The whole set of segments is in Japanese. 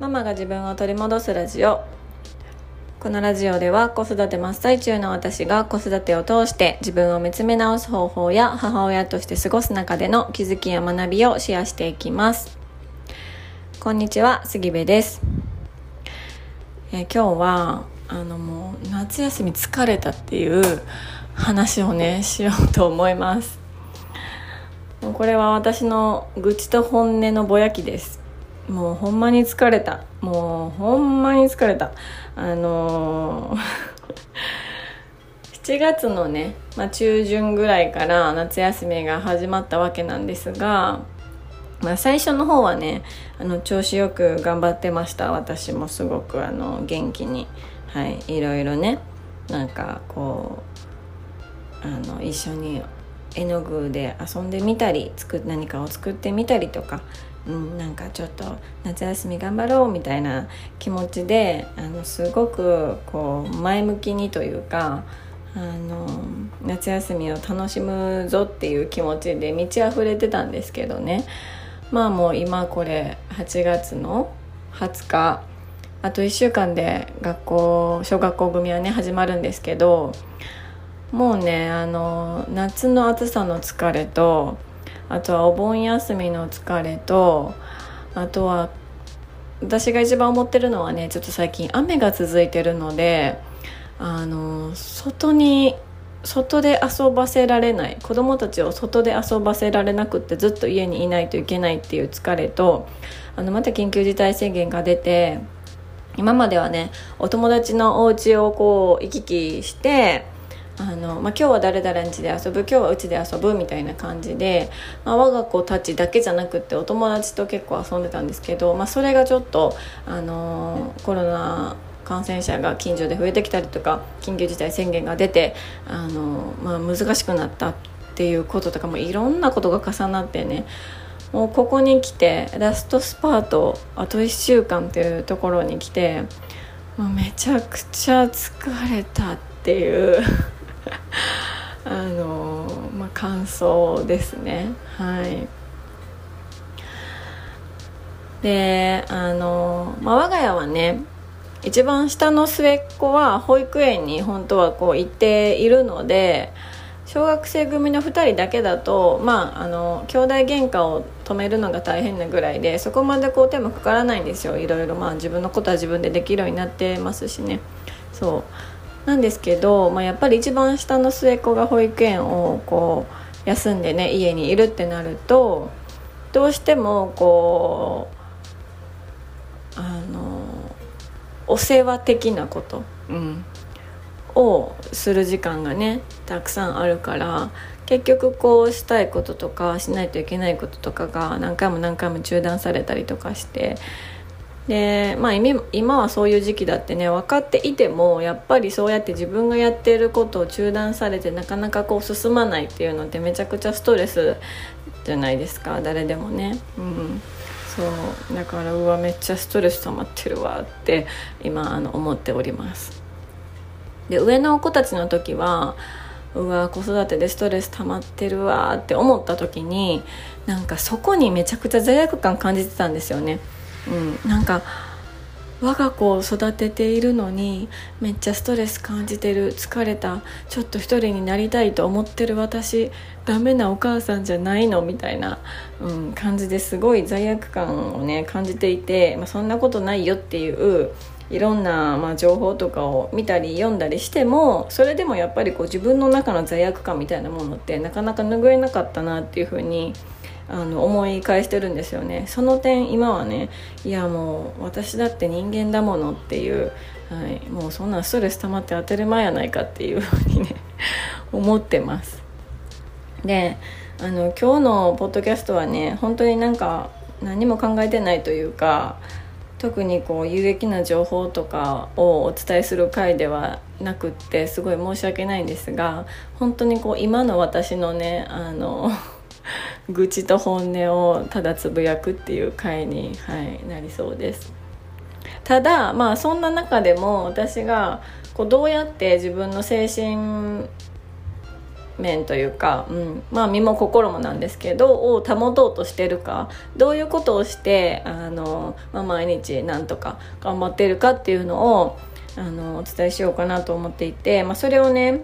ママが自分を取り戻すラジオ。このラジオでは子育て真っ最中の私が子育てを通して自分を見つめ直す方法や母親として過ごす中での気づきや学びをシェアしていきます。こんにちは杉部です。え今日はあのもう夏休み疲れたっていう話をねしようと思います。これは私の愚痴と本音のぼやきです。もうほんまに疲れた。もうほんまに疲れた。あのー 7月のね、まあ、中旬ぐらいから夏休みが始まったわけなんですが、まあ、最初の方はねあの調子よく頑張ってました。私もすごくあの元気に、はい、いろいろねなんかこうあの一緒に絵の具で遊んでみたり作何かを作ってみたりとか、うん、なんかちょっと夏休み頑張ろうみたいな気持ちであのすごくこう前向きにというかあの夏休みを楽しむぞっていう気持ちで満ち溢れてたんですけどね。まあもう今これ8月の20日。あと1週間で学校小学校組はね始まるんですけどもうねあの夏の暑さの疲れとあとはお盆休みの疲れとあとは私が一番思ってるのはねちょっと最近雨が続いてるのであの外に外で遊ばせられない子供たちを外で遊ばせられなくってずっと家にいないといけないっていう疲れとあのまた緊急事態宣言が出て今まではねお友達のお家をこう行き来してあの、まあ、今日は誰々ん家で遊ぶ今日はうちで遊ぶみたいな感じで、まあ、我が子たちだけじゃなくってお友達と結構遊んでたんですけど、まあ、それがちょっとあのコロナ感染者が近所で増えてきたりとか緊急事態宣言が出てあの、まあ、難しくなったっていうこととかもいろんなことが重なってねもうここに来てラストスパートあと1週間っていうところに来てもうめちゃくちゃ疲れたっていう。あの、まあ、感想ですね。はい。であの、まあ、我が家はね一番下の末っ子は保育園に本当はこう行っているので小学生組の2人だけだとまああの兄弟喧嘩を止めるのが大変なぐらいでそこまでこう手もかからないんですよ。いろいろまあ自分のことは自分でできるようになってますしね。そう。なんですけど、まあ、やっぱり一番下の末っ子が保育園をこう休んでね家にいるってなるとどうしてもこうあのお世話的なこと、うん、をする時間がねたくさんあるから結局こうしたいこととかしないといけないこととかが何回も何回も中断されたりとかしてでまあ今はそういう時期だってね分かっていてもやっぱりそうやって自分がやっていることを中断されてなかなかこう進まないっていうのってめちゃくちゃストレスじゃないですか誰でもね。うん。そう。だからうわめっちゃストレス溜まってるわって今あの思っております。で上の子たちの時はうわ子育てでストレス溜まってるわって思った時になんかそこにめちゃくちゃ罪悪感感じてたんですよね。うん。なんか我が子を育てているのにめっちゃストレス感じてる疲れたちょっと一人になりたいと思ってる私ダメなお母さんじゃないの？みたいな、うん、感じですごい罪悪感をね感じていて、まあ、そんなことないよっていういろんな、まあ、情報とかを見たり読んだりしてもそれでもやっぱりこう自分の中の罪悪感みたいなものってなかなか拭えなかったなっていうふうにあの思い返してるんですよね。その点今はねいやもう私だって人間だものっていう、はい、もうそんなストレス溜まって当たり前やないかっていうふうにね 思ってます。であの今日のポッドキャストはね本当になんか何も考えてないというか特にこう有益な情報とかをお伝えする回ではなくってすごい申し訳ないんですが本当にこう今の私のねあの愚痴と本音をただつぶやくっていう回に、はい、なりそうですただまあそんな中でも私がこうどうやって自分の精神面というか、うんまあ、身も心もなんですけどを保とうとしてるかどういうことをしてあの、まあ、毎日なんとか頑張ってるかっていうのをあのお伝えしようかなと思っていて、まあ、それをね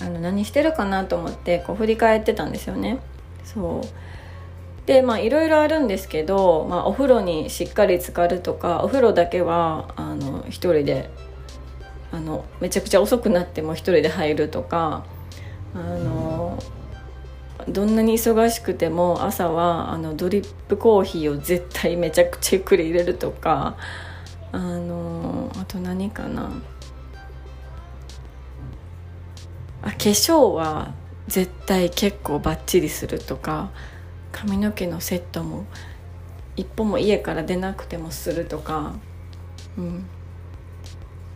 あの何してるかなと思ってこう振り返ってたんですよね。そう。でまあいろいろあるんですけど、まあ、お風呂にしっかり浸かるとかお風呂だけはあの一人であのめちゃくちゃ遅くなっても一人で入るとかあのどんなに忙しくても朝はあのドリップコーヒーを絶対めちゃくちゃゆっくり入れるとかあのあと何かな。あ化粧は絶対結構バッチリするとか髪の毛のセットも一歩も家から出なくてもするとか、うん、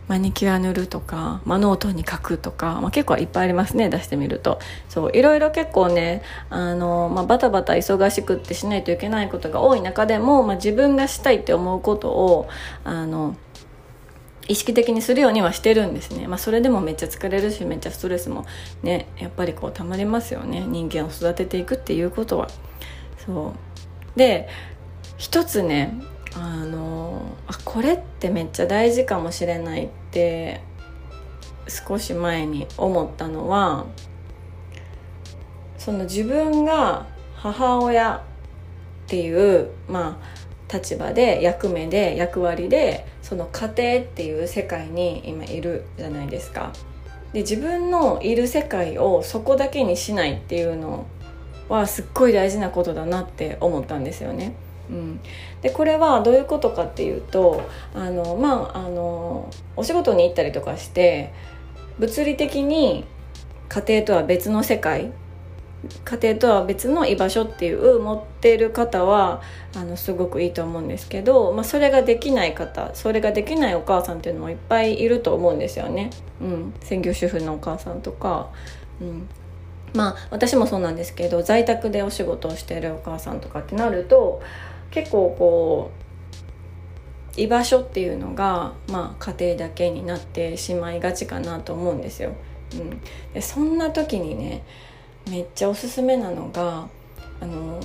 マニキュア塗るとか、まあ、ノートに書くとか、まあ、結構いっぱいありますね出してみると。そういろいろ結構ねあの、まあ、バタバタ忙しくってしないといけないことが多い中でも、まあ、自分がしたいって思うことをあの意識的にするようにはしてるんですね、まあ、それでもめっちゃ疲れるしめっちゃストレスもねやっぱりこうたまりますよね。人間を育てていくっていうことは。そう。で一つねあのあこれってめっちゃ大事かもしれないって少し前に思ったのはその自分が母親っていうまあ立場で役目で役割でその家庭っていう世界に今いるじゃないですか。で自分のいる世界をそこだけにしないっていうのはすっごい大事なことだなって思ったんですよね。うん、でこれはどういうことかっていうとあのまああのお仕事に行ったりとかして物理的に家庭とは別の世界家庭とは別の居場所っていう持ってる方はあのすごくいいと思うんですけど、まあ、それができない方それができないお母さんっていうのもいっぱいいると思うんですよね。うん、専業主婦のお母さんとか、うん、まあ私もそうなんですけど在宅でお仕事をしているお母さんとかってなると結構こう居場所っていうのが、まあ、家庭だけになってしまいがちかなと思うんですよ。うん、でそんな時にねめっちゃおすすめなのがあの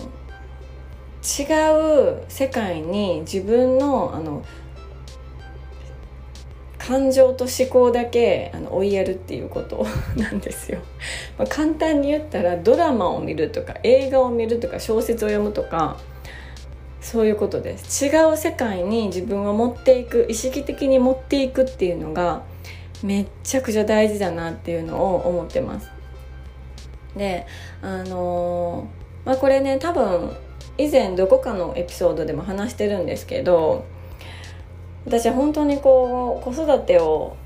違う世界に自分のあの感情と思考だけあの追いやるっていうこと なんですよ、まあ、簡単に言ったらドラマを見るとか映画を見るとか小説を読むとかそういうことです。違う世界に自分を持っていく意識的に持っていくっていうのがめっちゃくちゃ大事だなっていうのを思ってます。であのー、まあこれね多分以前どこかのエピソードでも話してるんですけど私本当にこう子育てを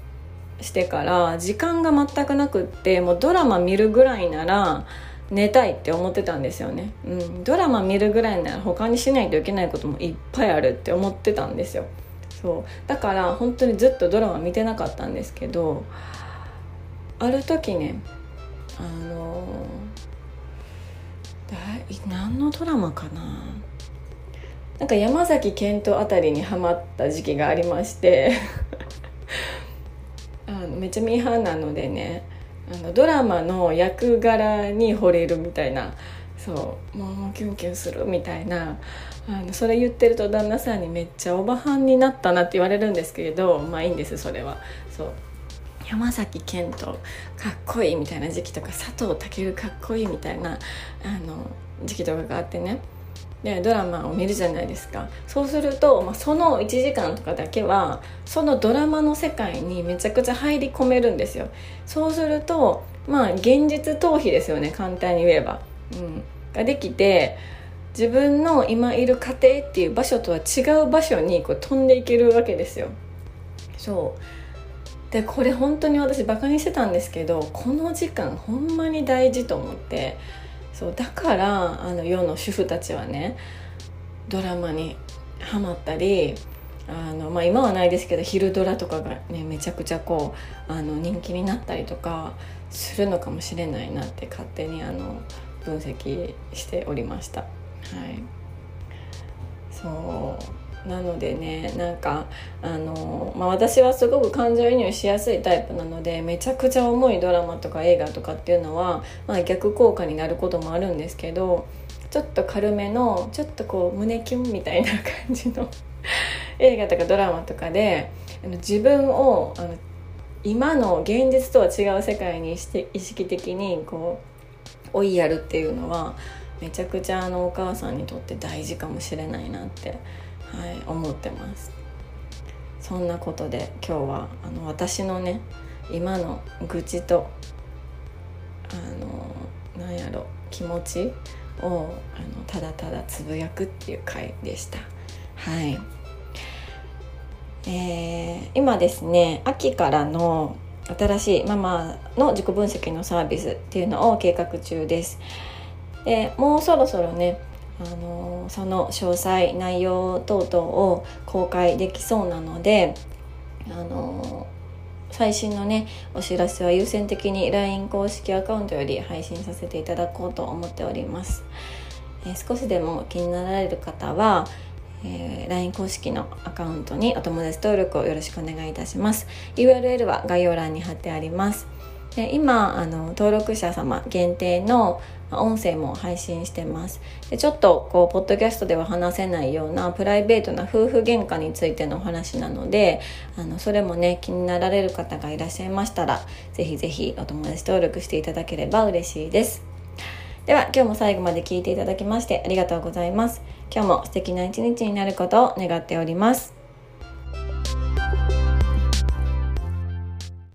してから時間が全くなくってもうドラマ見るぐらいなら寝たいって思ってたんですよね、うん、ドラマ見るぐらいなら他にしないといけないこともいっぱいあるって思ってたんですよ。そう。だから本当にずっとドラマ見てなかったんですけどある時ねあのだ何のドラマかな？なんか山崎賢人あたりにはまった時期がありまして。あのめっちゃミーハーなのでねあのドラマの役柄に惚れるみたいな。そうもうキュンキュンするみたいな。あのそれ言ってると旦那さんにめっちゃおばはんになったなって言われるんですけれどまあいいんですそれは。そう。山崎賢人かっこいいみたいな時期とか佐藤健かっこいいみたいなあの時期とかがあってね。でドラマを見るじゃないですか。そうすると、まあ、その1時間とかだけはそのドラマの世界にめちゃくちゃ入り込めるんですよ。そうするとまあ現実逃避ですよね。簡単に言えば、うん、ができて自分の今いる家庭っていう場所とは違う場所にこう飛んでいけるわけですよ。そう。でこれ本当に私バカにしてたんですけどこの時間ほんまに大事と思ってそうだからあの世の主婦たちはねドラマにハマったりあの、まあ、今はないですけど昼ドラとかがねめちゃくちゃこうあの人気になったりとかするのかもしれないなって勝手にあの分析しておりました。はい、そうなのでねなんかあの、まあ、私はすごく感情移入しやすいタイプなのでめちゃくちゃ重いドラマとか映画とかっていうのは、まあ、逆効果になることもあるんですけどちょっと軽めのちょっとこう胸キュンみたいな感じの 映画とかドラマとかであの自分をあの今の現実とは違う世界にして意識的にこう追いやるっていうのはめちゃくちゃあのお母さんにとって大事かもしれないなって、はい、思ってます。そんなことで今日はあの私のね今の愚痴とあのなんやろ気持ちをあのただただつぶやくっていう回でした。はい。えー、今ですね秋からの新しいママの自己分析のサービスっていうのを計画中です。でもうそろそろねあのその詳細内容等々を公開できそうなのであの最新のねお知らせは優先的に LINE 公式アカウントより配信させていただこうと思っております、えー、少しでも気になられる方は、えー、LINE 公式のアカウントにお友達登録をよろしくお願いいたします。URL は概要欄に貼ってあります。で今あの登録者様限定の音声も配信してます。でちょっとこうポッドキャストでは話せないようなプライベートな夫婦喧嘩についてのお話なのであのそれもね気になられる方がいらっしゃいましたらぜひぜひお友達登録していただければ嬉しいです。では今日も最後まで聞いていただきましてありがとうございます。今日も素敵な一日になることを願っております。